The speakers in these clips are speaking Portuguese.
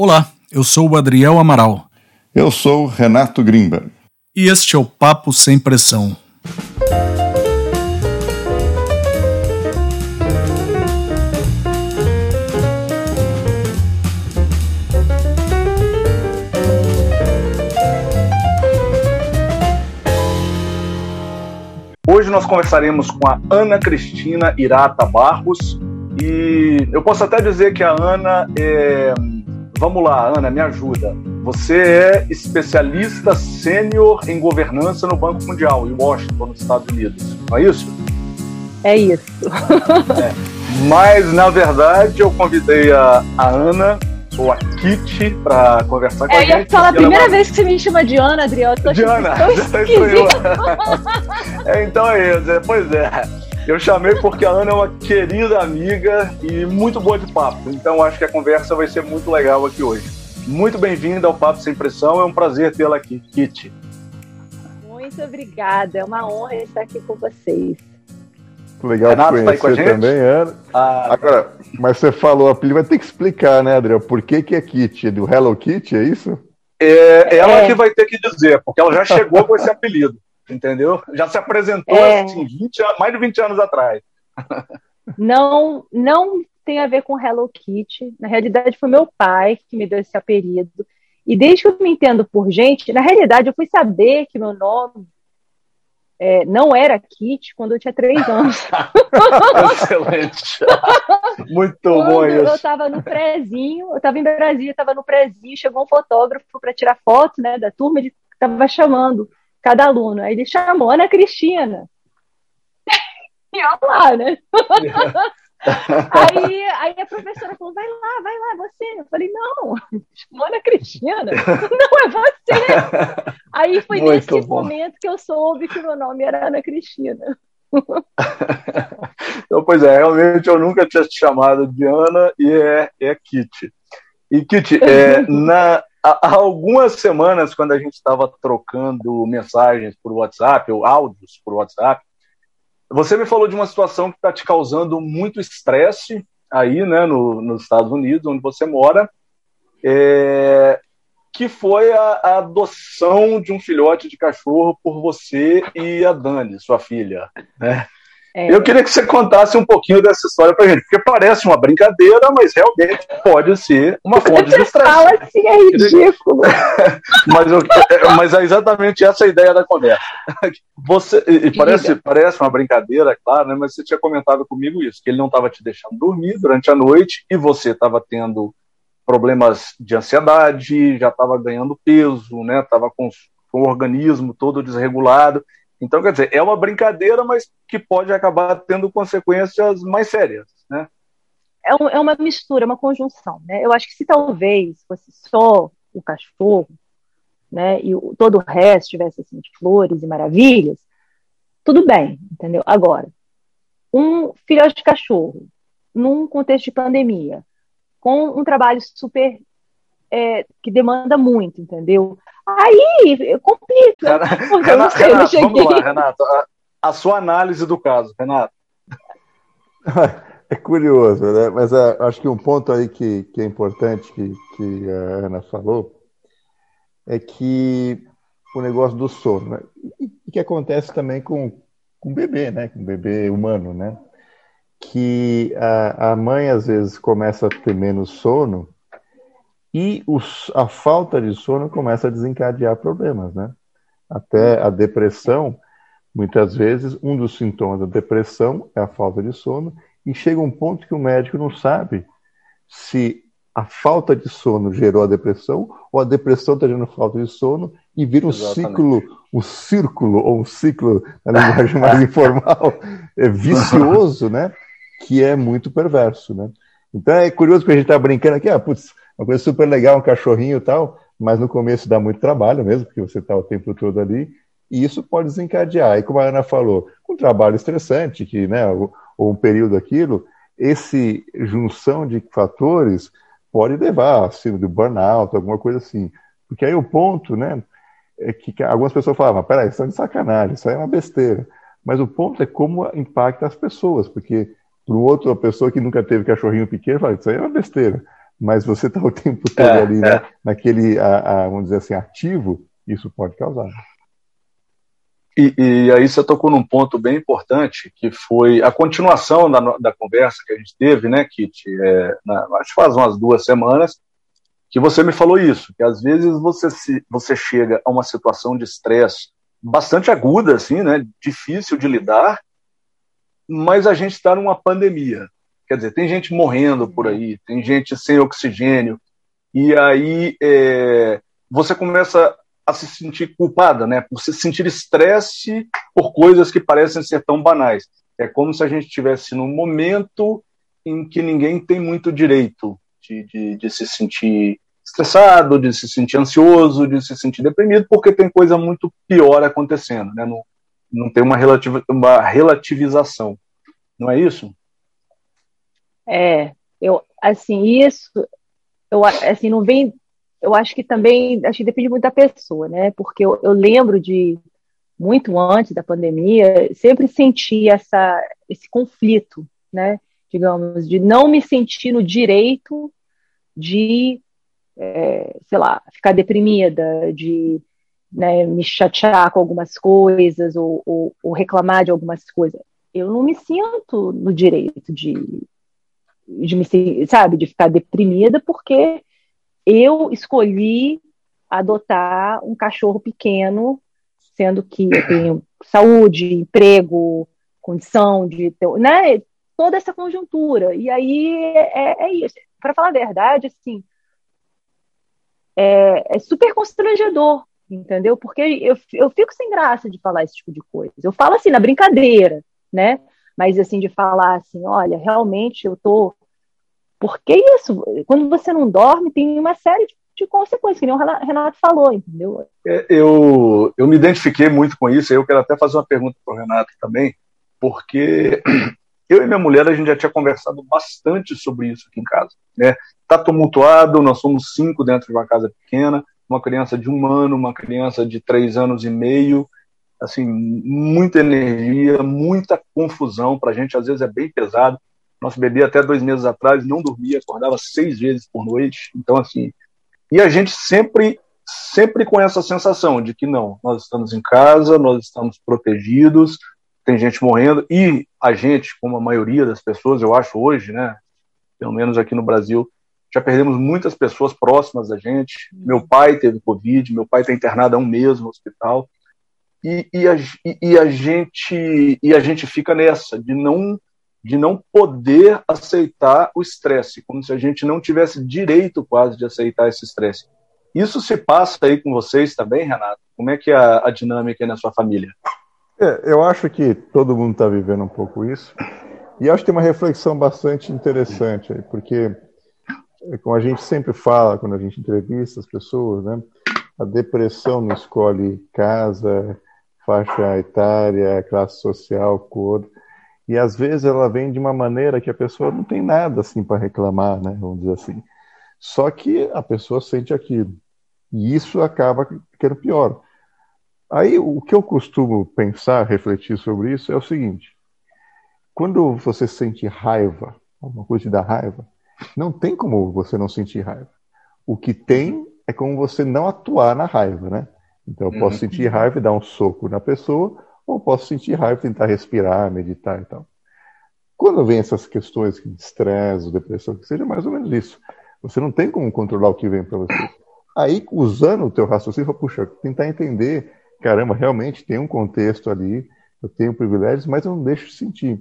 Olá, eu sou o Adriel Amaral. Eu sou Renato Grimberg. E este é o Papo Sem Pressão. Hoje nós conversaremos com a Ana Cristina Irata Barros e eu posso até dizer que a Ana é. Vamos lá, Ana, me ajuda. Você é especialista sênior em governança no Banco Mundial, em Washington, nos Estados Unidos, não é isso? É isso. É. Mas, na verdade, eu convidei a, a Ana ou a Kitty para conversar com é, a gente. Eu ia falar a primeira uma... vez que você me chama de Ana, Adriel. Eu tô de Ana, já estranhou. é, então é isso, é, pois é. Eu chamei porque a Ana é uma querida amiga e muito boa de papo. Então acho que a conversa vai ser muito legal aqui hoje. Muito bem-vinda ao Papo Sem Pressão, é um prazer tê-la aqui, Kitty. Muito obrigada, é uma honra estar aqui com vocês. Legal Renato, te conhecer tá também, Ana. Ah, Agora, mas você falou, a apelido vai ter que explicar, né, Adriel? Por que, que é Kitty? Do Hello Kitty, é isso? É, ela é. que vai ter que dizer, porque ela já chegou com esse apelido entendeu? Já se apresentou é... assim, 20, mais de 20 anos atrás. Não, não tem a ver com Hello Kitty. Na realidade, foi meu pai que me deu esse apelido. E desde que eu me entendo por gente, na realidade, eu fui saber que meu nome é, não era Kitty quando eu tinha três anos. Excelente. Muito quando bom isso. Eu estava no prézinho, eu estava em Brasília, estava no prézinho, chegou um fotógrafo para tirar foto né, da turma, ele estava chamando cada aluno. Aí ele chamou Ana Cristina. e eu lá, né? aí, aí a professora falou: vai lá, vai lá, você. Eu falei: não, chamou Ana Cristina. Não, é você. Aí foi Muito nesse bom. momento que eu soube que o meu nome era Ana Cristina. então, pois é, realmente eu nunca tinha te chamado de Ana e é, é Kitty. E Kitty, é, na, há algumas semanas, quando a gente estava trocando mensagens por WhatsApp, ou áudios por WhatsApp, você me falou de uma situação que está te causando muito estresse aí, né, no, nos Estados Unidos, onde você mora, é, que foi a, a, adoção de um filhote de cachorro por você e a Dani, sua filha, né? É. Eu queria que você contasse um pouquinho dessa história pra gente, porque parece uma brincadeira, mas realmente pode ser uma fonte de estresse. fala assim, é ridículo. mas, eu, é, mas é exatamente essa a ideia da conversa. Você, e parece, parece uma brincadeira, claro, né, mas você tinha comentado comigo isso, que ele não estava te deixando dormir durante a noite e você estava tendo problemas de ansiedade, já estava ganhando peso, né, estava com, com o organismo todo desregulado. Então, quer dizer, é uma brincadeira, mas que pode acabar tendo consequências mais sérias, né? É, um, é uma mistura, uma conjunção, né? Eu acho que se talvez fosse só o cachorro, né, e o, todo o resto tivesse assim de flores e maravilhas, tudo bem, entendeu? Agora, um filhote de cachorro num contexto de pandemia, com um trabalho super é, que demanda muito, entendeu? Aí complica. Renato, eu não sei, Renato, eu vamos lá, Renato. A, a, sua análise do caso, Renato. É curioso, né? Mas uh, acho que um ponto aí que, que é importante que, que a Ana falou é que o negócio do sono, né? E que acontece também com, com o bebê, né? Com o bebê humano, né? Que a, a mãe às vezes começa a ter menos sono e os, a falta de sono começa a desencadear problemas, né? Até a depressão, muitas vezes, um dos sintomas da depressão é a falta de sono, e chega um ponto que o médico não sabe se a falta de sono gerou a depressão ou a depressão está gerando falta de sono e vira um Exatamente. ciclo, um círculo ou um ciclo na linguagem mais informal, é vicioso, né? Que é muito perverso, né? Então é curioso que a gente está brincando aqui, ah, putz, uma coisa super legal, um cachorrinho e tal, mas no começo dá muito trabalho mesmo, porque você está o tempo todo ali, e isso pode desencadear. E como a Ana falou, um trabalho estressante, que, né, ou, um período aquilo, esse junção de fatores pode levar a síndrome do burnout, alguma coisa assim. Porque aí o ponto, né, é que algumas pessoas falam, mas peraí, isso é de sacanagem, isso aí é uma besteira. Mas o ponto é como impacta as pessoas, porque para outra pessoa que nunca teve cachorrinho pequeno, fala, isso aí é uma besteira. Mas você está o tempo todo é, ali, né, é. naquele, a, a, vamos dizer assim, ativo, isso pode causar. E, e, aí você tocou num ponto bem importante, que foi a continuação da, da conversa que a gente teve, né, Kit? É, na, acho que faz umas duas semanas, que você me falou isso, que às vezes você, se, você chega a uma situação de estresse bastante aguda, assim, né, difícil de lidar, mas a gente está numa pandemia. Quer dizer, tem gente morrendo por aí, tem gente sem oxigênio, e aí é, você começa a se sentir culpada, né? Por se sentir estresse por coisas que parecem ser tão banais. É como se a gente estivesse num momento em que ninguém tem muito direito de, de, de, se sentir estressado, de se sentir ansioso, de se sentir deprimido, porque tem coisa muito pior acontecendo, né? Não, não tem uma, relativa, uma relativização. Não é isso? É, eu, assim, isso, eu, assim, não vem eu acho que também, acho que depende muito da pessoa, né? Porque eu, eu lembro de muito antes da pandemia, sempre senti essa, esse conflito, né? Digamos, de não me sentir no direito de, é, sei lá, ficar deprimida, de né, me chatear com algumas coisas ou, ou, ou, reclamar de algumas coisas. Eu não me sinto no direito de, de me, sabe, de ficar deprimida porque eu escolhi adotar um cachorro pequeno, sendo que eu tenho saúde, emprego, condição de ter, né, toda essa conjuntura. E aí é, é isso. Para falar a verdade, assim, é, é, super constrangedor, entendeu? Porque eu, eu fico sem graça de falar esse tipo de coisa. Eu falo assim, na brincadeira, né? Mas assim, de falar assim, olha, realmente eu tô porque isso, quando você não dorme, tem uma série de, de consequências, que nem o Renato falou, entendeu? É, eu, eu me identifiquei muito com isso, eu quero até fazer uma pergunta para o Renato também, porque eu e minha mulher, a gente já tinha conversado bastante sobre isso aqui em casa. Né? Tá tumultuado, nós somos cinco dentro de uma casa pequena, uma criança de um ano, uma criança de três anos e meio, assim, muita energia, muita confusão, para a gente às vezes é bem pesado. Nosso bebê até dois meses atrás não dormia, acordava seis vezes por noite. Então, assim, e a gente sempre, sempre com essa sensação de que não, nós estamos em casa, nós estamos protegidos, tem gente morrendo e a gente, como a maioria das pessoas, eu acho hoje, né, pelo menos aqui no Brasil, já perdemos muitas pessoas próximas da gente. Meu pai teve Covid, meu pai está internado há um mês no hospital. E, e, a, e, a, gente e a gente fica nessa de não de não poder aceitar o estresse, como se a gente não tivesse direito quase de aceitar esse estresse. Isso se passa aí com vocês também, Renato? Como é que é a, dinâmica aí na sua família? É, eu acho que todo mundo está vivendo um pouco isso. E acho que tem uma reflexão bastante interessante aí, porque, como a gente sempre fala quando a gente entrevista as pessoas, né, a depressão não escolhe casa, faixa etária, classe social, cor. E às vezes ela vem de uma maneira que a pessoa não tem nada assim para reclamar, né? Vamos dizer assim. Só que a pessoa sente aquilo. E isso acaba ficando pior. Aí o que eu costumo pensar, refletir sobre isso é o seguinte: quando você sente raiva, alguma coisa te dá raiva, não tem como você não sentir raiva. O que tem é como você não atuar na raiva, né? Então eu posso uhum. sentir raiva e dar um soco na pessoa, ou posso sentir raiva, tentar respirar, meditar e tal. Quando vem essas questões de estresse, depressão, que seja mais ou menos isso. Você não tem como controlar o que vem para você. Aí, usando o teu raciocínio, puxa, tentar entender, caramba, realmente tem um contexto ali, eu tenho privilégios, mas eu não deixo de sentir.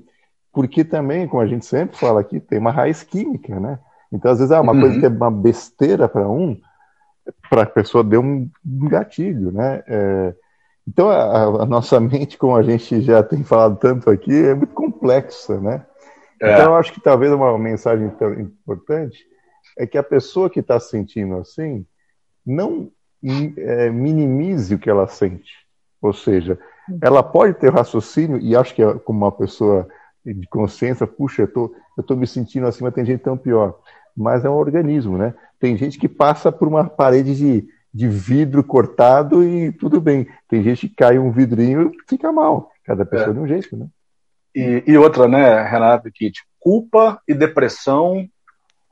Porque também, como a gente sempre fala aqui, tem uma raiz química, né? Então, às vezes, é uma uhum. coisa que é uma besteira para um, para a pessoa deu um gatilho, né? É, então, a, a, nossa mente, como a gente já tem falado tanto aqui, é muito complexa, né? É. Então, eu acho que talvez uma mensagem importante é que a pessoa que está sentindo assim não é, minimize o que ela sente. Ou seja, ela pode ter raciocínio, e acho que é como uma pessoa de consciência, puxa, eu tô, eu tô me sentindo assim, mas tem gente tão pior. Mas é um organismo, né? Tem gente que passa por uma parede de de vidro cortado e tudo bem. Tem gente que cai um vidrinho e fica mal. Cada pessoa é. de um jeito, né? E, e outra, né, Renato, que culpa e depressão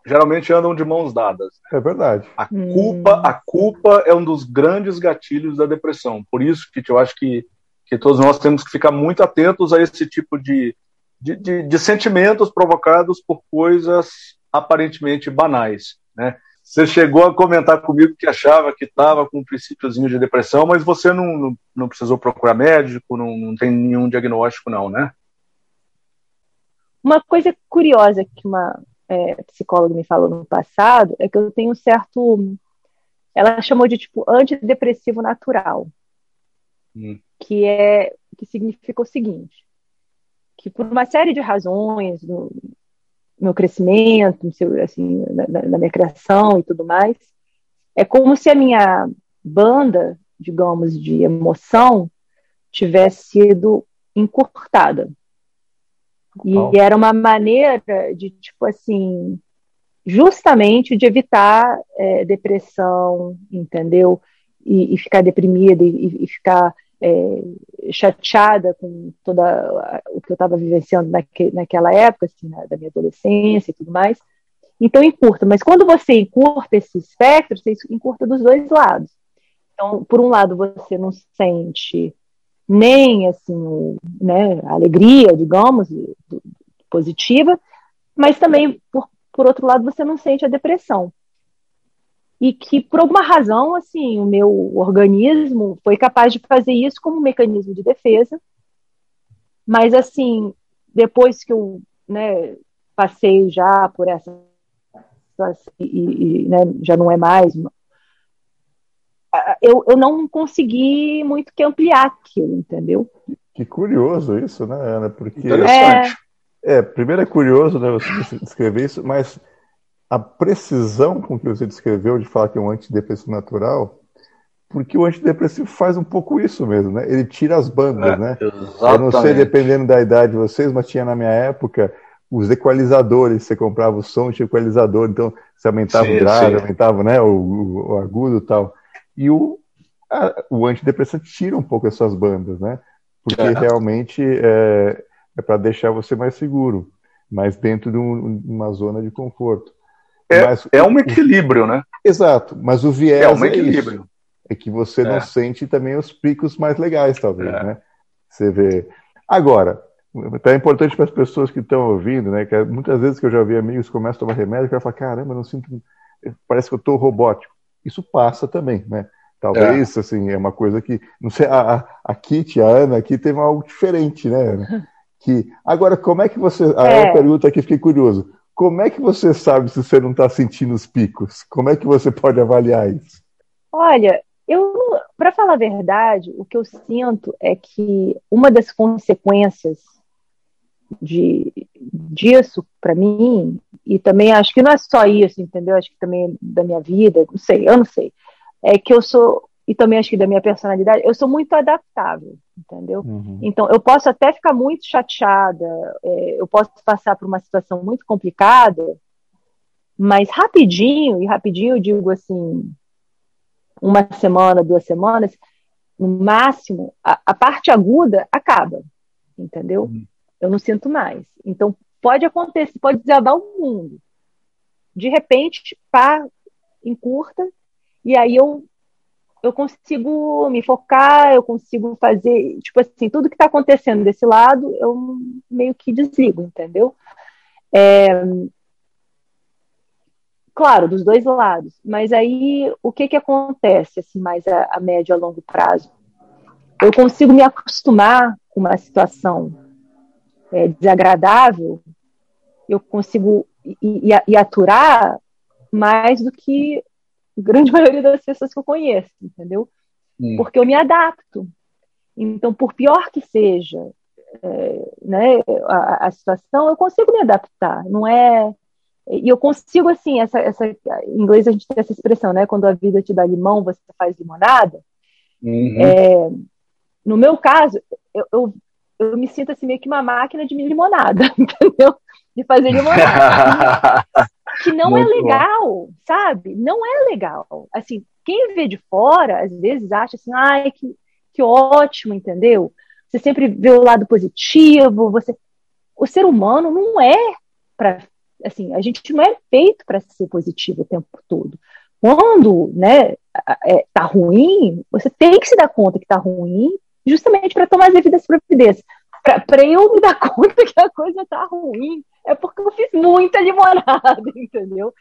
geralmente andam de mãos dadas. É verdade. A culpa, a culpa é um dos grandes gatilhos da depressão. Por isso que eu acho que, que todos nós temos que ficar muito atentos a esse tipo de, de, de, de sentimentos provocados por coisas aparentemente banais, né? Você chegou a comentar comigo que achava que estava com um princípiozinho de depressão, mas você não, não, não precisou procurar médico, não, não, tem nenhum diagnóstico, não, né? Uma coisa curiosa que uma é, psicóloga me falou no passado é que eu tenho um certo. Ela chamou de tipo antidepressivo natural, hum. que é que significa o seguinte: que por uma série de razões, meu crescimento, assim, na, na minha criação e tudo mais, é como se a minha banda, digamos, de emoção tivesse sido encurtada. E oh. era uma maneira de, tipo assim, justamente de evitar é, depressão, entendeu? E, e ficar deprimida e, e ficar é, chateada com toda o que eu estava vivenciando naque, naquela época, assim, na, da minha adolescência e tudo mais. Então, encurta. Mas quando você encurta esse espectro, você encurta dos dois lados. Então, por um lado, você não sente nem assim, né, a alegria, digamos, positiva, mas também, por, por outro lado, você não sente a depressão. E que, por alguma razão, assim, o meu organismo foi capaz de fazer isso como um mecanismo de defesa, mas, assim, depois que eu né, passei já por essa e, e né, já não é mais eu, eu não consegui muito que ampliar aquilo, entendeu? Que curioso isso, né, Ana? Porque. Interessante. É, é primeiro é curioso né, você descrever isso, mas a precisão com que você descreveu de falar que é um antidepressivo natural, porque o antidepressivo faz um pouco isso mesmo, né? Ele tira as bandas, é, né? Exatamente. Eu não sei, dependendo da idade de vocês, mas tinha na minha época os equalizadores, você comprava o som de equalizador, então você aumentava sim, o grave, aumentava né, o, o agudo e tal. E o, a, o antidepressante tira um pouco essas bandas, né? Porque é. realmente é, é para deixar você mais seguro, mas dentro de um, uma zona de conforto. É, mas, é um equilíbrio, o, né? Exato, mas o viés é, um equilíbrio. É, é que você não é. sente também os picos mais legais, talvez, é. né? Você vê. Agora, então é importante para as pessoas que estão ouvindo, né? Que muitas vezes que eu já vi amigos que começam a tomar remédio, que falam, caramba, eu não sinto. Parece que eu estou robótico isso passa também, né? Talvez, é. assim, é uma coisa que, não sei, a, a Kitty, a Ana aqui teve algo diferente, né? Que, agora, como é que você, a é. pergunta aqui, fiquei curioso, como é que você sabe se você não está sentindo os picos? Como é que você pode avaliar isso? Olha, eu, para falar a verdade, o que eu sinto é que uma das consequências de, disso para mim, e também acho que não é só isso, entendeu? Acho que também da minha vida, não sei, eu não sei. É que eu sou, e também acho que da minha personalidade, eu sou muito adaptável, entendeu? Uhum. Então, eu posso até ficar muito chateada, é, eu posso passar por uma situação muito complicada, mas rapidinho, e rapidinho eu digo assim, uma semana, duas semanas, no máximo, a, a parte aguda acaba, entendeu? Uhum. Eu não sinto mais. Então, pode acontecer, pode desabar o mundo. De repente, pá, encurta, e aí eu eu consigo me focar, eu consigo fazer, tipo assim, tudo que está acontecendo desse lado, eu meio que desligo, entendeu? É, claro, dos dois lados. Mas aí, o que que acontece, assim, mais a, a médio a longo prazo? Eu consigo me acostumar com uma situação é, desagradável, eu consigo e, e, aturar mais do que grande maioria das pessoas que eu conheço, entendeu? Hum. Porque eu me adapto. Então, por pior que seja é, né, a, a, situação, eu consigo me adaptar. Não é. E eu consigo, assim, essa, essa, em inglês a gente tem essa expressão, né? Quando a vida te dá limão, você faz limonada. Uhum. É, no meu caso, eu, eu, eu me sinto assim meio que uma máquina de limonada, entendeu? De fazer limonada. que não é Muito é legal, bom. sabe? Não é legal. Assim, quem vê de fora, às vezes acha assim, ai, que, que ótimo, entendeu? Você sempre vê o lado positivo, você... O ser humano não é para assim, a gente não é feito para ser positivo o tempo todo. Quando, né, é, tá ruim, você tem que se dar conta que tá ruim, justamente para tomar as devidas providências. Para eu me dar conta que a coisa tá ruim, é porque eu fiz muita limonada, entendeu?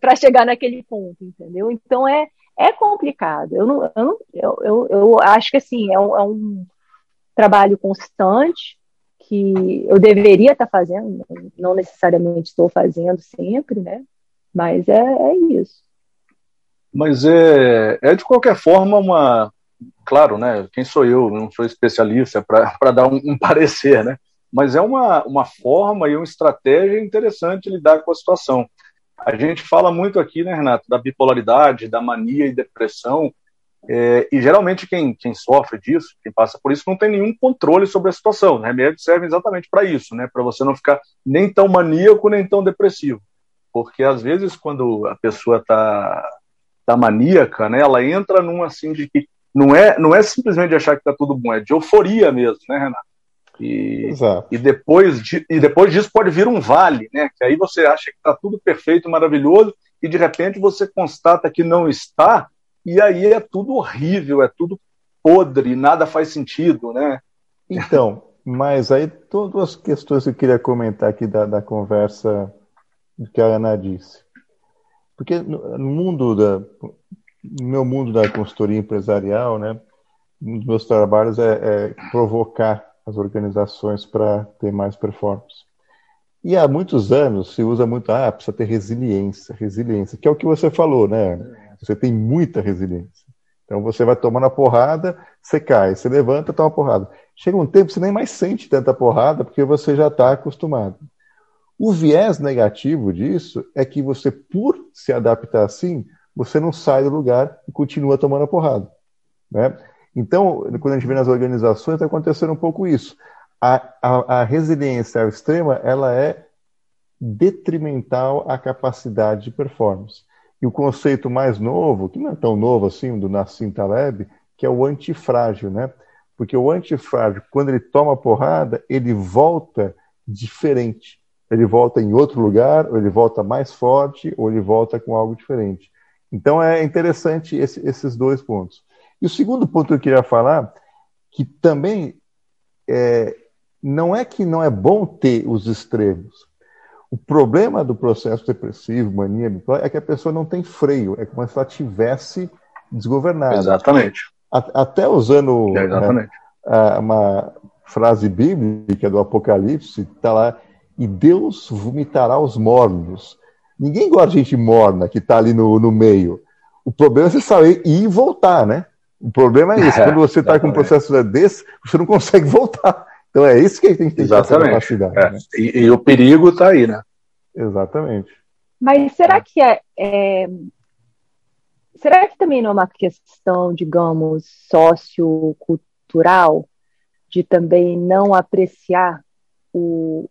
Para chegar naquele ponto, entendeu? Então é, é complicado. Eu, não, eu, não, eu, eu, eu acho que assim, é um, é um trabalho constante que eu deveria estar fazendo, não necessariamente estou fazendo sempre, né? Mas é, é isso. Mas é, é de qualquer forma uma. Claro, né? Quem sou eu? Não sou especialista para dar um, um, parecer, né? Mas é uma, uma forma e uma estratégia interessante lidar com a situação. A gente fala muito aqui, né, Renato, da bipolaridade, da mania e depressão, é, e geralmente quem, quem sofre disso, quem passa por isso, não tem nenhum controle sobre a situação. Os remédios servem exatamente para isso, né? para você não ficar nem tão maníaco, nem tão depressivo. Porque às vezes, quando a pessoa está tá maníaca, né, ela entra num assim de que não é, não é simplesmente achar que está tudo bom, é de euforia mesmo, né, Renato? E, e, depois de, e depois disso pode vir um vale, né? Que aí você acha que está tudo perfeito, maravilhoso, e de repente você constata que não está, e aí é tudo horrível, é tudo podre, nada faz sentido, né? Então, mas aí todas as questões que eu queria comentar aqui da, da conversa que a Ana disse. Porque no, no mundo da, no meu mundo da consultoria empresarial, né, um dos meus trabalhos é, é provocar as organizações para ter mais performance. E há muitos anos se usa muito, ah, precisa ter resiliência, resiliência, que é o que você falou, né? Você tem muita resiliência. Então você vai tomando a porrada, você cai, você levanta, toma porrada. Chega um tempo que você nem mais sente tanta porrada porque você já está acostumado. O viés negativo disso é que você, por se adaptar assim, você não sai do lugar e continua tomando a porrada. Né? Então, quando a gente vê nas organizações, está acontecendo um pouco isso. A, a, a resiliência ao extrema, ela é detrimental à capacidade de performance. E o conceito mais novo, que não é tão novo assim, do Nassim Taleb, que é o antifrágil, né? Porque o antifrágil, quando ele toma porrada, ele volta diferente. Ele volta em outro lugar, ou ele volta mais forte, ou ele volta com algo diferente. Então é interessante esse, esses dois pontos. E o segundo ponto que eu queria falar, que também é, não é que não é bom ter os extremos, o problema do processo depressivo, mania bipolar, é que a pessoa não tem freio, é como se ela tivesse desgovernada. Exatamente. até usando é, né, uma frase bíblica do Apocalipse, está lá, e Deus vomitará os mornos. Ninguém gosta de gente morna que está ali no, no meio. O problema é você saber ir e voltar, né? O problema é isso. É, Quando você está com um processo desse, você não consegue voltar. Então é isso que a gente tem que ter essa capacidade. É. Né? E, e, o perigo está aí, né? Exatamente. Mas será que é, é, Será que também não é uma questão, digamos, sociocultural, de também não apreciar o,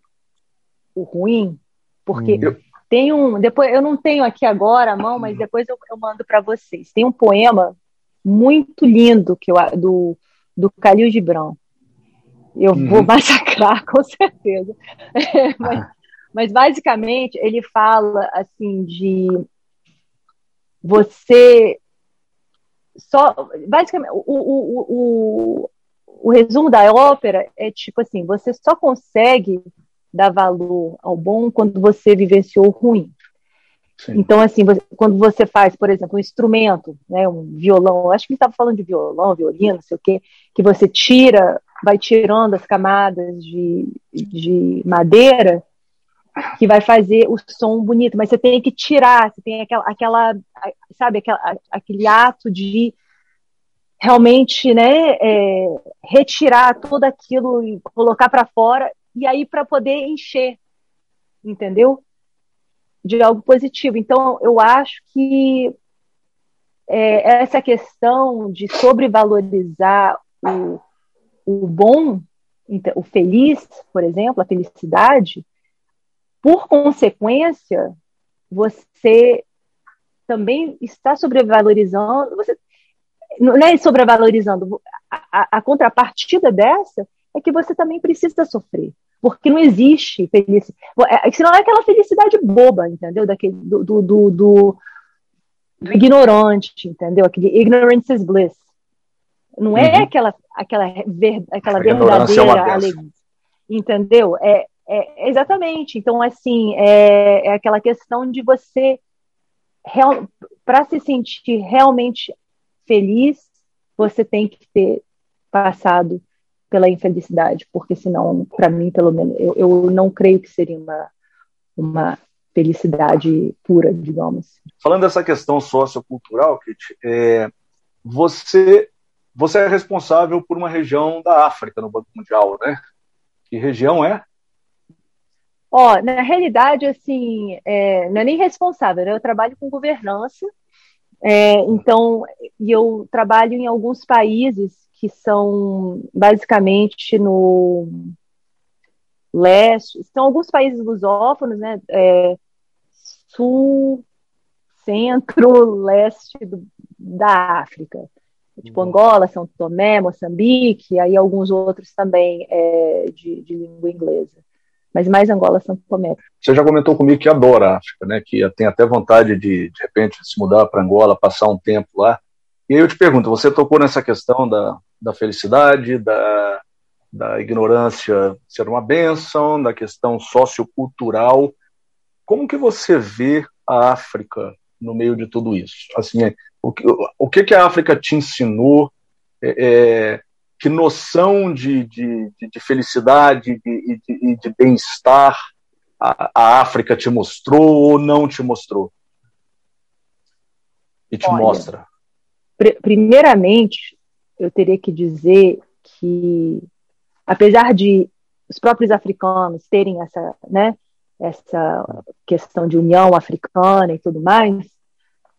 o ruim? Porque hum. tem um. Depois, eu não tenho aqui agora a mão, mas depois eu, eu mando para vocês. Tem um poema muito lindo que eu, do, do Khalil Gibran, eu uhum. vou massacrar, com certeza. mas, mas, basicamente, ele fala assim de você só. Basicamente, o, o, o, o resumo da ópera é tipo assim: você só consegue dar valor ao bom quando você vivenciou o ruim. Então, assim, você, quando você faz, por exemplo, um instrumento, né, um violão, acho que ele estava falando de violão, violino, não sei o quê, que você tira vai tirando as camadas de, de madeira que vai fazer o som bonito, mas você tem que tirar, você tem aquela, aquela sabe, aquela, aquele ato de realmente, né, é, retirar tudo aquilo e colocar para fora e aí para poder encher, entendeu? De algo positivo. Então, eu acho que é, essa questão de sobrevalorizar o, o bom, então, o feliz, por exemplo, a felicidade, por consequência, você também está sobrevalorizando, você não é sobrevalorizando, a, a, a contrapartida dessa é que você também precisa sofrer. Porque não existe felicidade. É, senão é aquela felicidade boba, entendeu? Daquele, do, do, do, do, ignorante, entendeu? Aquele ignorance is bliss. Não é uhum. aquela, aquela, ver, aquela verdadeira é alegria. Entendeu? É, é, exatamente. Então, assim, é, é aquela questão de você, para se sentir realmente feliz, você tem que ter passado pela infelicidade, porque senão, para mim, pelo menos, eu, eu não creio que seria uma, uma felicidade pura, digamos. Falando dessa questão sociocultural, Kit, é, você, você é responsável por uma região da África no Banco Mundial, né? Que região é? Ó, na realidade, assim, é, não é nem responsável, né? eu trabalho com governança, é, então, eu trabalho em alguns países que são basicamente no leste, são alguns países lusófonos, né? É, sul, centro, leste do, da África. Tipo uhum. Angola, São Tomé, Moçambique, aí alguns outros também é, de, de língua inglesa mas mais Angola, São Tomé. Você já comentou comigo que adora a África, né? Que tem até vontade de, de repente, se mudar para Angola, passar um tempo lá. E aí eu te pergunto, você tocou nessa questão da, da felicidade, da, da ignorância ser uma bênção, da questão sociocultural. Como que você vê a África no meio de tudo isso? Assim, o que, o que, que a África te ensinou? É, é que noção de, de, de felicidade e de, de bem-estar a, a, África te mostrou ou não te mostrou? E te Olha, mostra? Pr primeiramente, eu teria que dizer que, apesar de os próprios africanos terem essa, né, essa questão de união africana e tudo mais,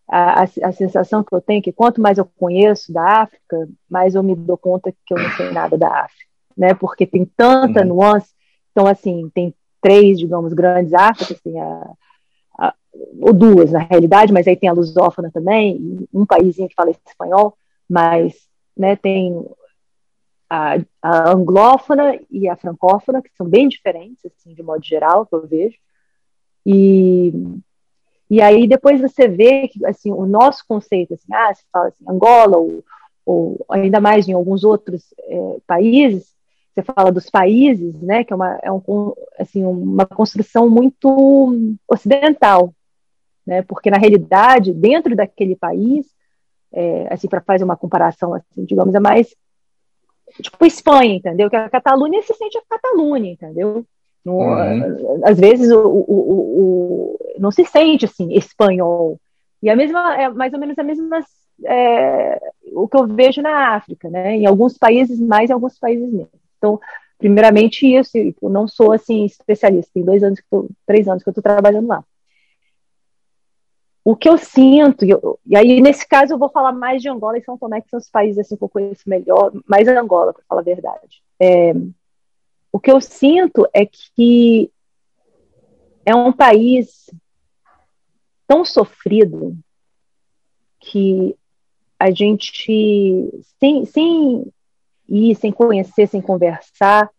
a, a, sensação que eu tenho é que quanto mais eu conheço da África, mais eu me dou conta que eu não sei nada da África, né? Porque tem tanta uhum. nuance. Então, assim, tem três, digamos, grandes Áfricas, tem a, a, ou duas na realidade, mas aí tem a lusófona também, um paísinho que fala espanhol, mas, né, tem a, a anglófona e a francófona, que são bem diferentes, assim, de modo geral, que eu vejo. E e aí depois você vê que assim o nosso conceito, assim, ah, se fala assim, Angola ou, ou ainda mais em alguns outros é, países, você fala dos países, né, que é uma, é um, assim, uma construção muito ocidental, né, porque na realidade dentro daquele país, é, assim para fazer uma comparação, assim, digamos, é mais tipo Espanha, entendeu? Que a Catalunha se sente a Catalunha, entendeu? No, uhum. Às vezes o, o, o, não se sente assim espanhol. E a mesma é mais ou menos a mesma é, o que eu vejo na África, né? Em alguns países mais, em alguns países menos. Então, primeiramente isso. Eu não sou assim especialista. Tem dois anos que tô, três anos que eu estou trabalhando lá. O que eu sinto, e, eu, e, aí nesse caso eu vou falar mais de Angola e São Tomé, que são os países assim, que eu conheço melhor, mais Angola, para falar a verdade. É, o que eu sinto é que é um país tão sofrido que a gente, sem, sem ir, sem conhecer, sem conversar,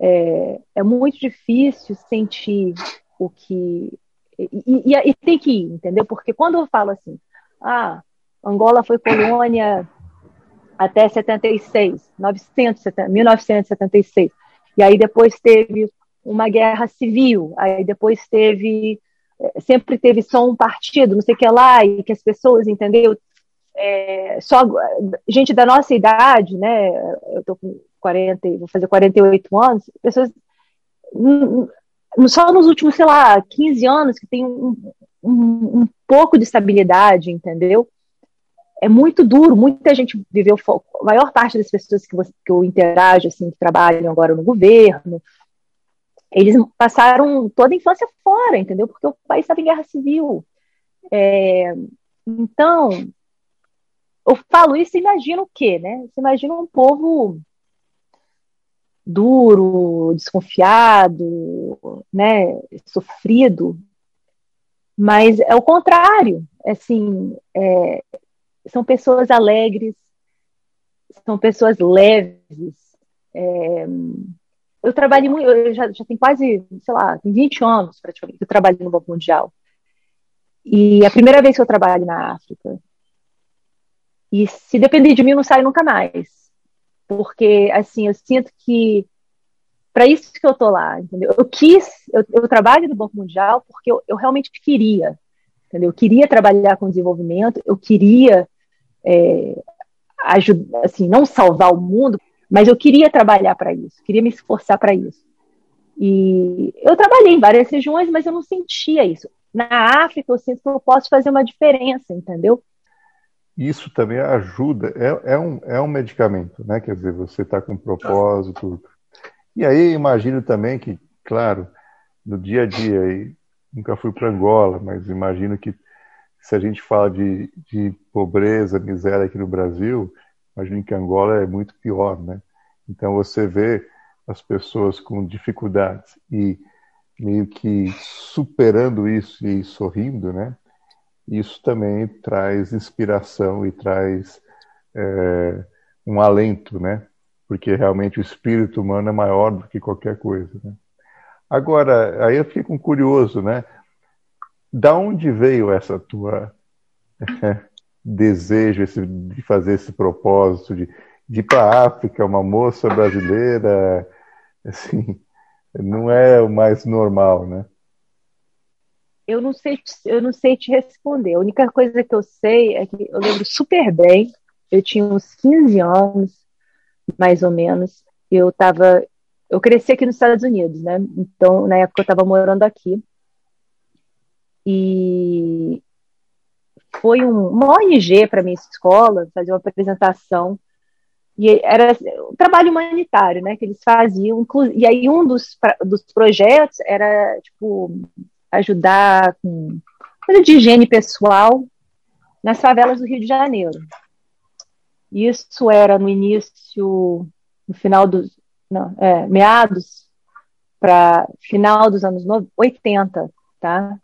é, é muito difícil sentir o que. E, e, e, tem que ir, entendeu? Porque quando eu falo assim, ah, Angola foi colônia até 76, 970, 1976. E aí depois teve uma guerra civil, aí depois teve eh, sempre teve só um partido, não sei o que lá, e que as pessoas, entendeu? É, só gente da nossa idade, né? Eu tô com 40, vou fazer 48 anos, pessoas só nos últimos, sei lá, 15 anos que tem um, um, um pouco de estabilidade, entendeu? é muito duro, muita gente viveu, a maior parte das pessoas que, você, que eu interajo, assim, que trabalham agora no governo, eles passaram toda a infância fora, entendeu? Porque o país estava em guerra civil. É, então, eu falo isso e imagino o quê, né? Você imagina um povo duro, desconfiado, né, sofrido, mas é o contrário, assim, é, são pessoas alegres, são pessoas leves, é, eu trabalhei muito, eu já, já tenho quase, sei lá, 20 anos praticamente que eu trabalho no Banco Mundial. E a primeira vez que eu trabalho na África. E se depender de mim, eu não saio nunca mais. Porque, assim, eu sinto que para isso que eu tô lá, entendeu? Eu quis, eu, eu trabalho no Banco Mundial porque eu, eu, realmente queria, entendeu? Eu queria trabalhar com desenvolvimento, eu queria é, ajudar, assim, não salvar o mundo, mas eu queria trabalhar para isso, queria me esforçar para isso. E eu trabalhei em várias regiões, mas eu não sentia isso. Na África, eu sinto que eu posso fazer uma diferença, entendeu? Isso também ajuda, é, é um, é um medicamento, né? Quer dizer, você está com um propósito. E aí imagino também que, claro, no dia a dia, nunca fui para Angola, mas imagino que se a gente fala de, de pobreza, miséria aqui no Brasil, imagino que Angola é muito pior, né? Então você vê as pessoas com dificuldades e meio que superando isso e sorrindo, né? Isso também traz inspiração e traz é, um alento, né? Porque realmente o espírito humano é maior do que qualquer coisa, né? Agora, aí eu fico curioso, né? Da onde veio essa tua desejo esse, de fazer esse propósito de, de ir para a África, uma moça brasileira, assim, não é o mais normal, né? Eu não sei, eu não sei te responder. A única coisa que eu sei é que eu lembro super bem. Eu tinha uns 15 anos, mais ou menos. Eu estava, eu cresci aqui nos Estados Unidos, né? Então, na época eu estava morando aqui. E foi um, uma ONG para minha escola fazer uma apresentação e era um trabalho humanitário, né, que eles faziam. E aí um dos, dos projetos era tipo ajudar com coisa de higiene pessoal nas favelas do Rio de Janeiro. Isso era no início, no final dos, não, é, meados para final dos anos 80, tá?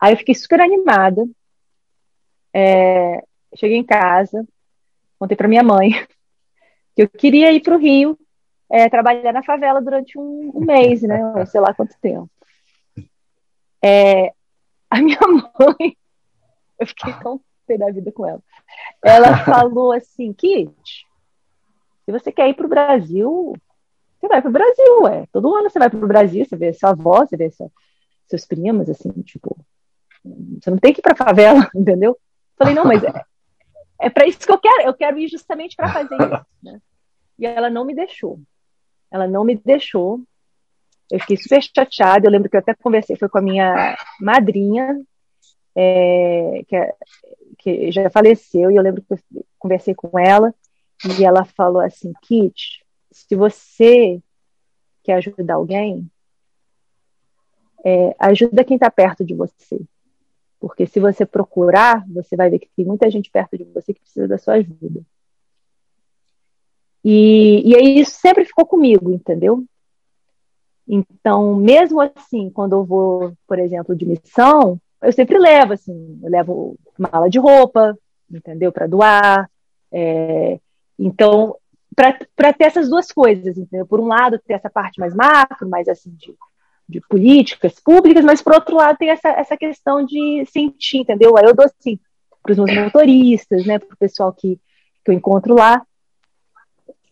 Aí eu fiquei super animada é, cheguei em casa, contei para minha mãe que eu queria ir para o Rio é, trabalhar na favela durante um, um mês, né? Sei lá quanto tempo. É, a minha mãe, eu fiquei tão pé da vida com ela. Ela falou assim, Kit, se você quer ir para o Brasil, você vai para o Brasil, ué. Todo ano você vai para o Brasil, você vê sua avó, você vê sua, seus primos, assim, tipo, você não tem que ir para favela, entendeu? Falei, não, mas é, é para isso que eu quero, eu quero ir justamente para fazer isso. Né? E ela não me deixou. Ela não me deixou. Eu fiquei super chateada. Eu lembro que eu até conversei, foi com a minha madrinha, é, que, é, que já faleceu, e eu lembro que eu conversei com ela, e ela falou assim: Kit, se você quer ajudar alguém, é, ajuda quem está perto de você. Porque se você procurar, você vai ver que tem muita gente perto de você que precisa da sua ajuda. E, e aí isso sempre ficou comigo, entendeu? Então, mesmo assim, quando eu vou, por exemplo, de missão, eu sempre levo, assim, eu levo mala de roupa, entendeu? Para doar. É, então, para ter essas duas coisas, entendeu? Por um lado, ter essa parte mais macro, mais assim, de de políticas públicas, mas por outro lado tem essa, essa questão de sentir, entendeu? Aí eu dou assim para os meus motoristas, né, para o pessoal que, que eu encontro lá.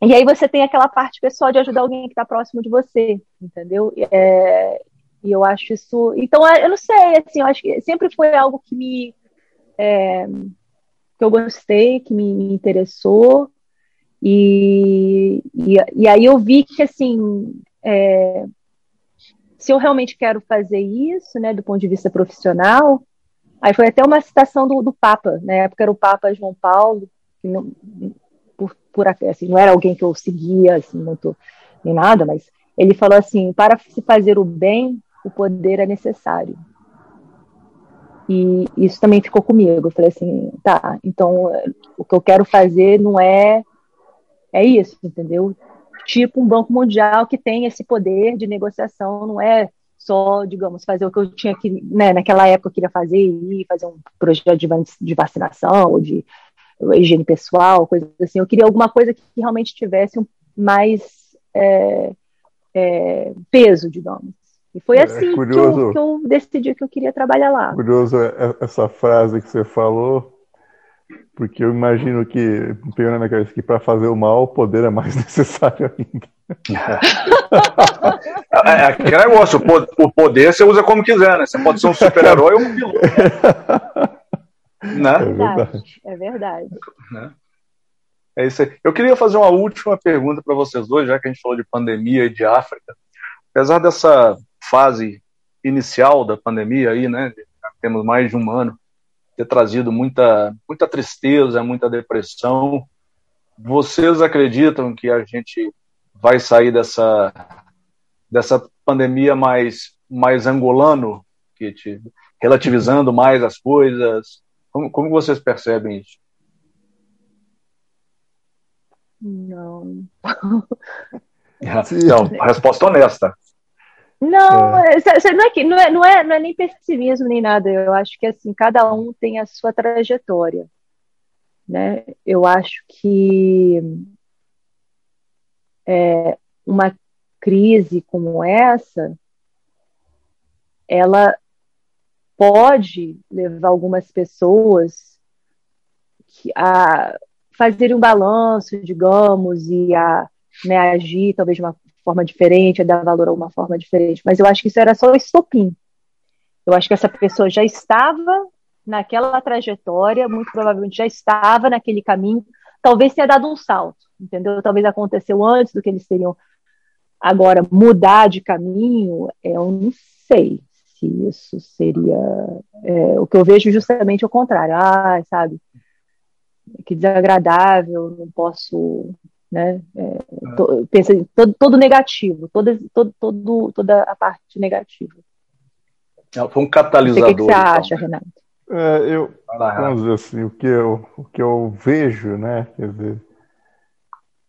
E aí você tem aquela parte pessoal de ajudar alguém que está próximo de você, entendeu? É, e eu acho isso. Então, eu não sei, assim, eu acho que sempre foi algo que me. É, que eu gostei, que me interessou. E, e, e aí eu vi que, assim, é, se eu realmente quero fazer isso, né, do ponto de vista profissional, aí foi até uma citação do, do Papa, na época era o Papa João Paulo, que não, por, assim, não era alguém que eu seguia, assim, muito, nem nada, mas ele falou assim, para se fazer o bem, o poder é necessário. E isso também ficou comigo. Eu falei assim, tá, então o que eu quero fazer não é é isso, entendeu? tipo um Banco Mundial que tem esse poder de negociação, não é só, digamos, fazer o que eu tinha que, né, naquela época eu queria fazer, ir fazer um projeto de, de vacinação ou de higiene pessoal, coisa assim. Eu queria alguma coisa que realmente tivesse um, mais, é, é, peso, digamos. E foi é assim curioso, que, eu, que, eu, decidi que eu queria trabalhar lá. Curioso essa frase que você falou, porque eu imagino que, pegando na minha cabeça, que para fazer o mal, o poder é mais necessário ainda. é, é aquele negócio, o poder você usa como quiser, né? Você pode ser um super-herói ou um vilão. Né? É verdade. É verdade. Né? É isso aí. Eu queria fazer uma última pergunta para vocês dois, já que a gente falou de pandemia e de África. Apesar dessa fase inicial da pandemia aí, né? Temos mais de um ano ter trazido muita, muita tristeza, muita depressão. Vocês acreditam que a gente vai sair dessa, dessa pandemia mais, mais angolano, Kit? Relativizando mais as coisas? Como, como vocês percebem isso? Não. Então, resposta honesta. Não, é. não, é que, não, é, não, é, não é nem pessimismo nem nada. Eu acho que assim, cada um tem a sua trajetória. Né? Eu acho que é, uma crise como essa, ela pode levar algumas pessoas a fazer um balanço, digamos, e a né, agir talvez de uma forma diferente, a dar valor a uma forma diferente. Mas eu acho que isso era só o estopim. Eu acho que essa pessoa já estava naquela trajetória, muito provavelmente já estava naquele caminho, talvez tenha dado um salto, entendeu? Talvez aconteceu antes do que eles teriam agora mudar de caminho, eu não sei se isso seria é, o que eu vejo justamente o contrário, ah, sabe? Que desagradável, não posso né? É, to, pensa em todo, todo negativo, toda, todo, todo, toda a parte negativa. Foi um catalisador. O que, que você acha, então. Renato? É, eu, vamos dizer assim, o que eu, o que eu vejo, né, quer dizer,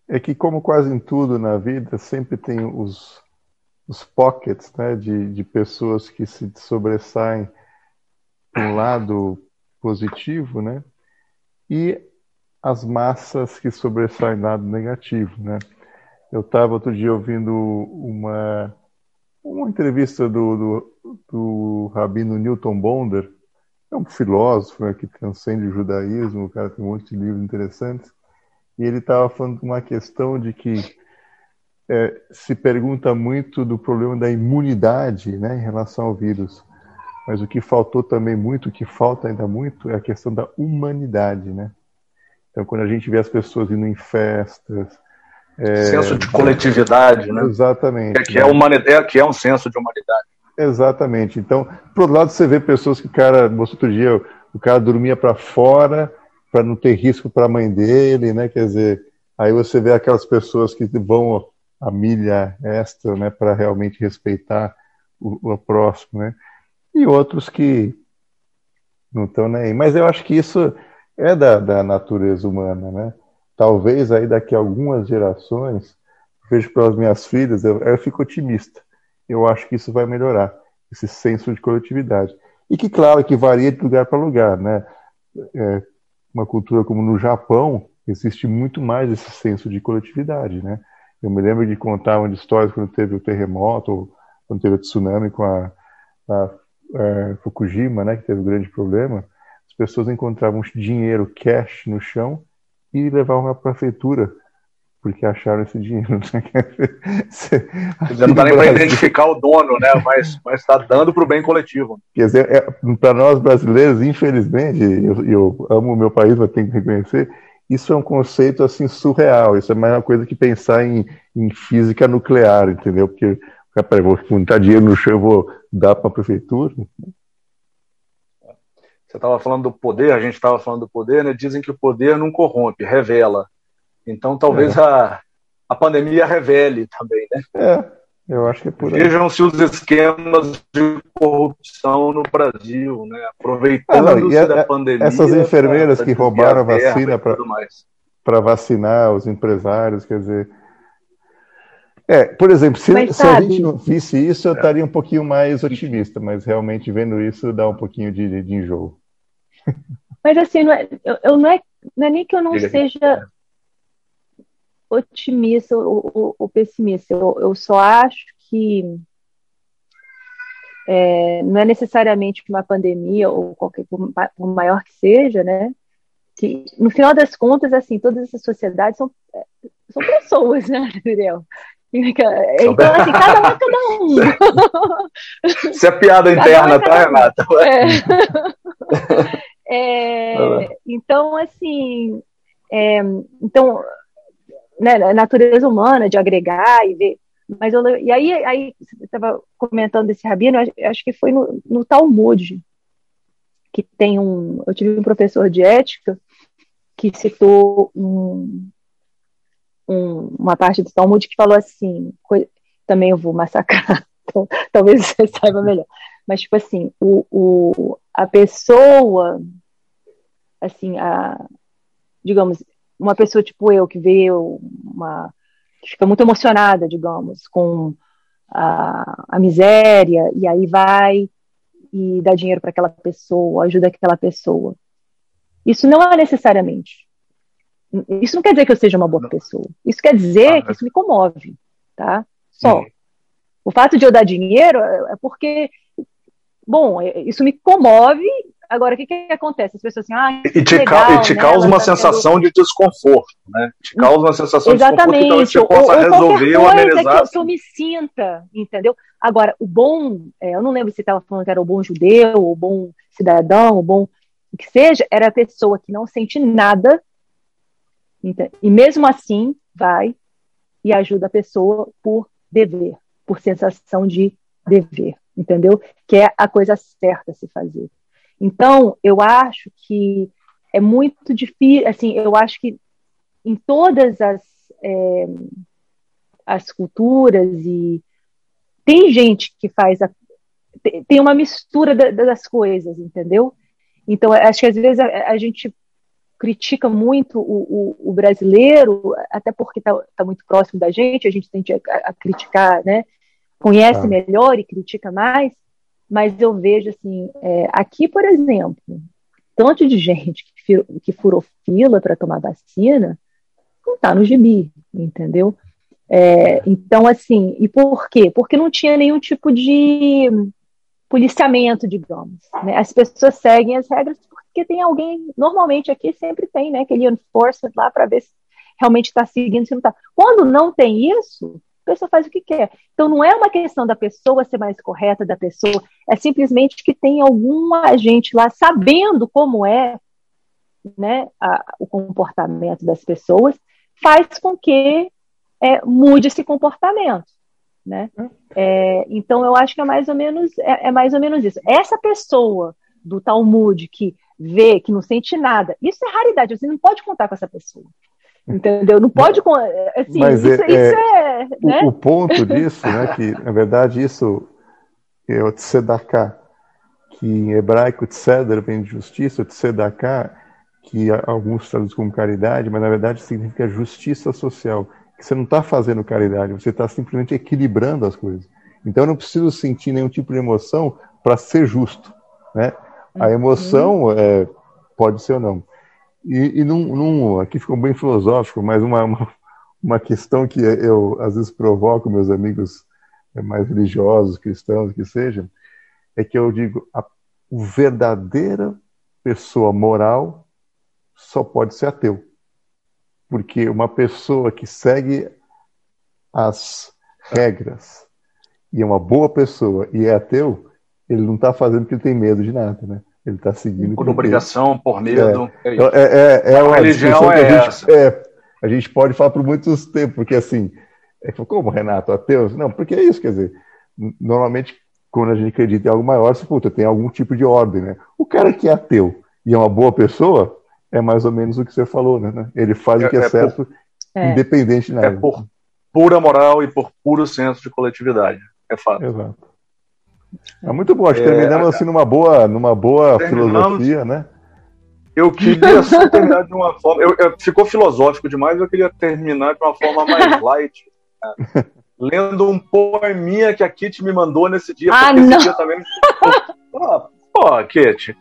é que como quase em tudo na vida, sempre tem os, os pockets, né, de, de pessoas que se sobressaem um lado positivo, né, e as massas que sobressaem lado negativo, né? Eu estava outro dia ouvindo uma uma entrevista do, do, do rabino Newton Bonder, é um filósofo né, que transcende o judaísmo, o cara tem um monte de livros interessantes, e ele estava falando de uma questão de que é, se pergunta muito do problema da imunidade né, em relação ao vírus, mas o que faltou também muito, o que falta ainda muito, é a questão da humanidade, né? Então, quando a gente vê as pessoas indo em festas. É... Senso de coletividade, né? Exatamente. É que, é, humanidade, é, que é um senso de humanidade. Exatamente. Então, por outro lado, você vê pessoas que o cara, outro dia, o cara dormia para fora para não ter risco para a mãe dele, né? Quer dizer, aí você vê aquelas pessoas que vão a milha extra, né, para realmente respeitar o, o, próximo, né? E outros que não estão nem. Mas eu acho que isso é da, da natureza humana, né? Talvez aí daqui a algumas gerações, vejo pelas minhas filhas, eu, eu fico otimista. Eu acho que isso vai melhorar, esse senso de coletividade. E que, claro, que varia de lugar para lugar, né? É, uma cultura como no Japão, existe muito mais esse senso de coletividade, né? Eu me lembro de contar uma história quando teve o terremoto, quando teve o tsunami com a, a, a é, Fukushima, né, que teve um grande problema as pessoas encontravam dinheiro cash no chão e levavam à prefeitura porque acharam esse dinheiro. Né? não dá nem para identificar o dono, né? mas está dando para o bem coletivo. Quer dizer, é, para nós brasileiros, infelizmente, eu, eu amo o meu país, mas tenho que reconhecer, isso é um conceito assim surreal. Isso é mais uma coisa que pensar em, em física nuclear, entendeu? Porque, rapaz, vou juntar dinheiro no chão, eu vou dar para a prefeitura. Você estava falando do poder, a gente estava falando do poder, né? Dizem que o poder não corrompe, revela. Então talvez é. a, a pandemia revele também, né? É, eu acho que é por aí. Vejam-se os esquemas de corrupção no Brasil, né? Aproveitando-se é, da é, pandemia. Essas enfermeiras que roubaram a vacina para vacinar os empresários, quer dizer. É, por exemplo, se, se a gente não visse isso, eu estaria um pouquinho mais otimista, mas realmente vendo isso dá um pouquinho de, de enjoo. Mas assim, não é, eu, eu não, é, não é nem que eu não seja otimista ou, pessimista. Eu, eu, só acho que é, não é necessariamente uma pandemia ou qualquer por maior que seja, né? Que no final das contas, assim, todas essas sociedades são, é, são pessoas, né, Gabriel? Então, assim, cada um é cada um. Isso é piada interna, tá, Renata? É. é, então, assim, é, então, né, natureza humana de agregar e ver. Mas eu, e aí, aí você estava comentando desse rabino, acho que foi no, no Talmud, que tem um. Eu tive um professor de ética que citou um, um, uma parte do Talmud que falou assim, também eu vou massacrar, então, talvez você saiba melhor, mas tipo assim, o, o, a pessoa, assim, a, digamos, uma pessoa tipo eu, que vê uma, que fica muito emocionada, digamos, com a, a miséria, e aí vai e dá dinheiro para aquela pessoa, ajuda aquela pessoa. Isso não é necessariamente isso não quer dizer que eu seja uma boa não. pessoa. Isso quer dizer ah, que isso me comove, tá? Só. Sim. O fato de eu dar dinheiro é, é porque, bom, é, isso me comove. Agora, o que, que acontece? As pessoas assim, ah, e te, legal, e te né? causa uma tá sensação de desconforto, né? Te causa uma sensação Exatamente. de desconforto, então você possa ou, resolver ou amenizar. Que eu, que eu me sinta, entendeu? Agora, o bom, é, eu não lembro se estava falando que era o bom judeu, o bom cidadão, o bom o que seja, era a pessoa que não sente nada e mesmo assim, vai e ajuda a pessoa por dever, por sensação de dever, entendeu? Que é a coisa certa a se fazer. Então, eu acho que é muito difícil, assim, eu acho que em todas as, é, as culturas e tem gente que faz a, tem uma mistura das coisas, entendeu? Então, acho que às vezes a, a gente critica muito o, o, o brasileiro, até porque está tá muito próximo da gente, a gente tende a, a criticar, né? Conhece ah. melhor e critica mais, mas eu vejo assim, é, aqui, por exemplo, tanto de gente que, que furou fila para tomar vacina, não está no gibi, entendeu? É, então, assim, e por quê? Porque não tinha nenhum tipo de policiamento, digamos. Né? As pessoas seguem as regras porque tem alguém, normalmente aqui sempre tem, né, aquele enforcement lá para ver se realmente está seguindo, se não está. Quando não tem isso, a pessoa faz o que quer. Então não é uma questão da pessoa ser mais correta, da pessoa, é simplesmente que tem algum agente lá sabendo como é né, a, o comportamento das pessoas, faz com que é, mude esse comportamento. Né? Hum. É, então eu acho que é mais ou menos é, é mais ou menos isso. Essa pessoa do Talmud que vê, que não sente nada. Isso é raridade, você não pode contar com essa pessoa. Entendeu? Não pode. Assim, Mas isso, é, isso é né? o, o, ponto disso, né, que na verdade isso é o tzedakah, que em hebraico tzeder vem de justiça, tzedakah, que alguns traduzem como caridade, mas na verdade significa justiça social. Que você não está fazendo caridade, você está simplesmente equilibrando as coisas. Então eu não preciso sentir nenhum tipo de emoção para ser justo. Né? A emoção uhum. é, pode ser ou não. E, e num, num, aqui ficou bem filosófico, mas uma, uma, uma, questão que eu às vezes provoco meus amigos é, mais religiosos, cristãos, que sejam, é que eu digo, a verdadeira pessoa moral só pode ser ateu. Porque uma pessoa que segue as regras e é uma boa pessoa e é ateu, ele não está fazendo porque ele tem medo de nada, né? Ele está seguindo. Por obrigação, por medo. É, é, é, é, é uma religião é a gente, é, a gente pode falar por muitos tempos, porque assim, é, como Renato, ateu? Não, porque é isso, quer dizer, normalmente quando a gente acredita em algo maior, você, puta, tem algum tipo de ordem, né? O cara que é ateu e é uma boa pessoa, é mais ou menos o que você falou, né? Ele faz o que é, certo, por, independente de nada. É por pura moral e por puro senso de coletividade. É fato. Exato. É muito bom, acho que é, terminamos assim numa boa, numa boa filosofia, né? Eu queria só terminar de uma forma. Eu, eu, ficou filosófico demais, eu queria terminar de uma forma mais light. Né? Lendo um poeminha que a Kitty me mandou nesse dia. Ah, não. Dia também. Pô, pô Kitty.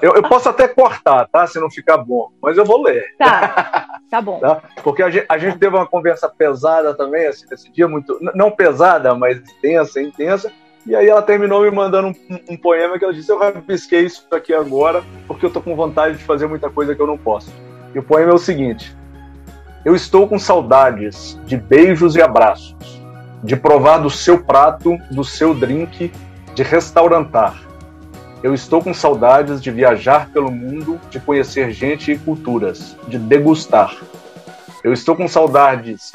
eu, eu, posso até cortar, tá? Se não ficar bom, mas eu vou ler. Tá. Tá bom. Tá? Porque a gente, a gente, teve uma conversa pesada também, assim, nesse dia, muito. Não pesada, mas intensa, intensa. E aí ela terminou me mandando um, um, poema que ela disse: Eu rabisquei isso aqui agora, porque eu tô com vontade de fazer muita coisa que eu não posso. E o poema é o seguinte: Eu estou com saudades de beijos e abraços, de provar do seu prato, do seu drink, de restaurantar. Eu estou com saudades de viajar pelo mundo, de conhecer gente e culturas, de degustar. Eu estou com saudades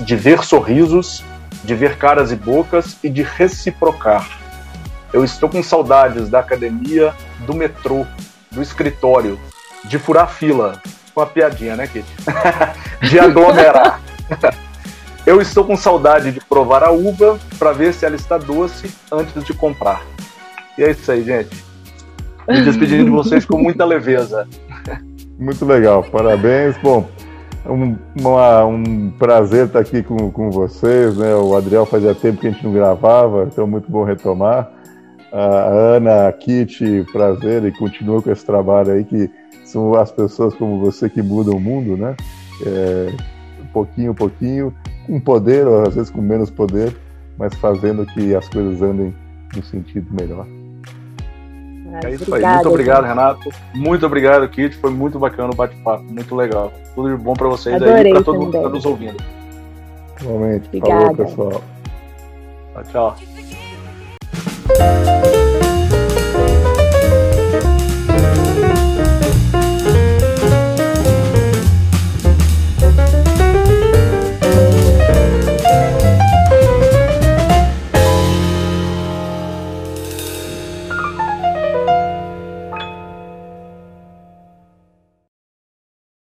de ver sorrisos, de ver caras e bocas e de reciprocar. Eu estou com saudades da academia, do metrô, do escritório, de furar fila, com a piadinha, né, Kit? de aglomerar. Eu estou com saudade de provar a uva para ver se ela está doce antes de comprar. E é isso aí, gente. Me despedindo de vocês com muita leveza. Muito legal, parabéns. Bom, um, uma, um prazer estar aqui com, com vocês. Né? O Adriel fazia tempo que a gente não gravava, então muito bom retomar. A Ana, a Kitty, prazer e continua com esse trabalho aí que são as pessoas como você que mudam o mundo, né? É, pouquinho, pouquinho, com poder, ou às vezes com menos poder, mas fazendo que as coisas andem no sentido melhor. É isso Obrigada, aí. Muito obrigado, gente. Renato. Muito obrigado, Kit. Foi muito bacana o bate-papo. Muito legal. Tudo de bom para vocês Adorei aí e para todo mundo que está nos ouvindo. Igualmente. Obrigada. Falou, pessoal. Tchau, tchau.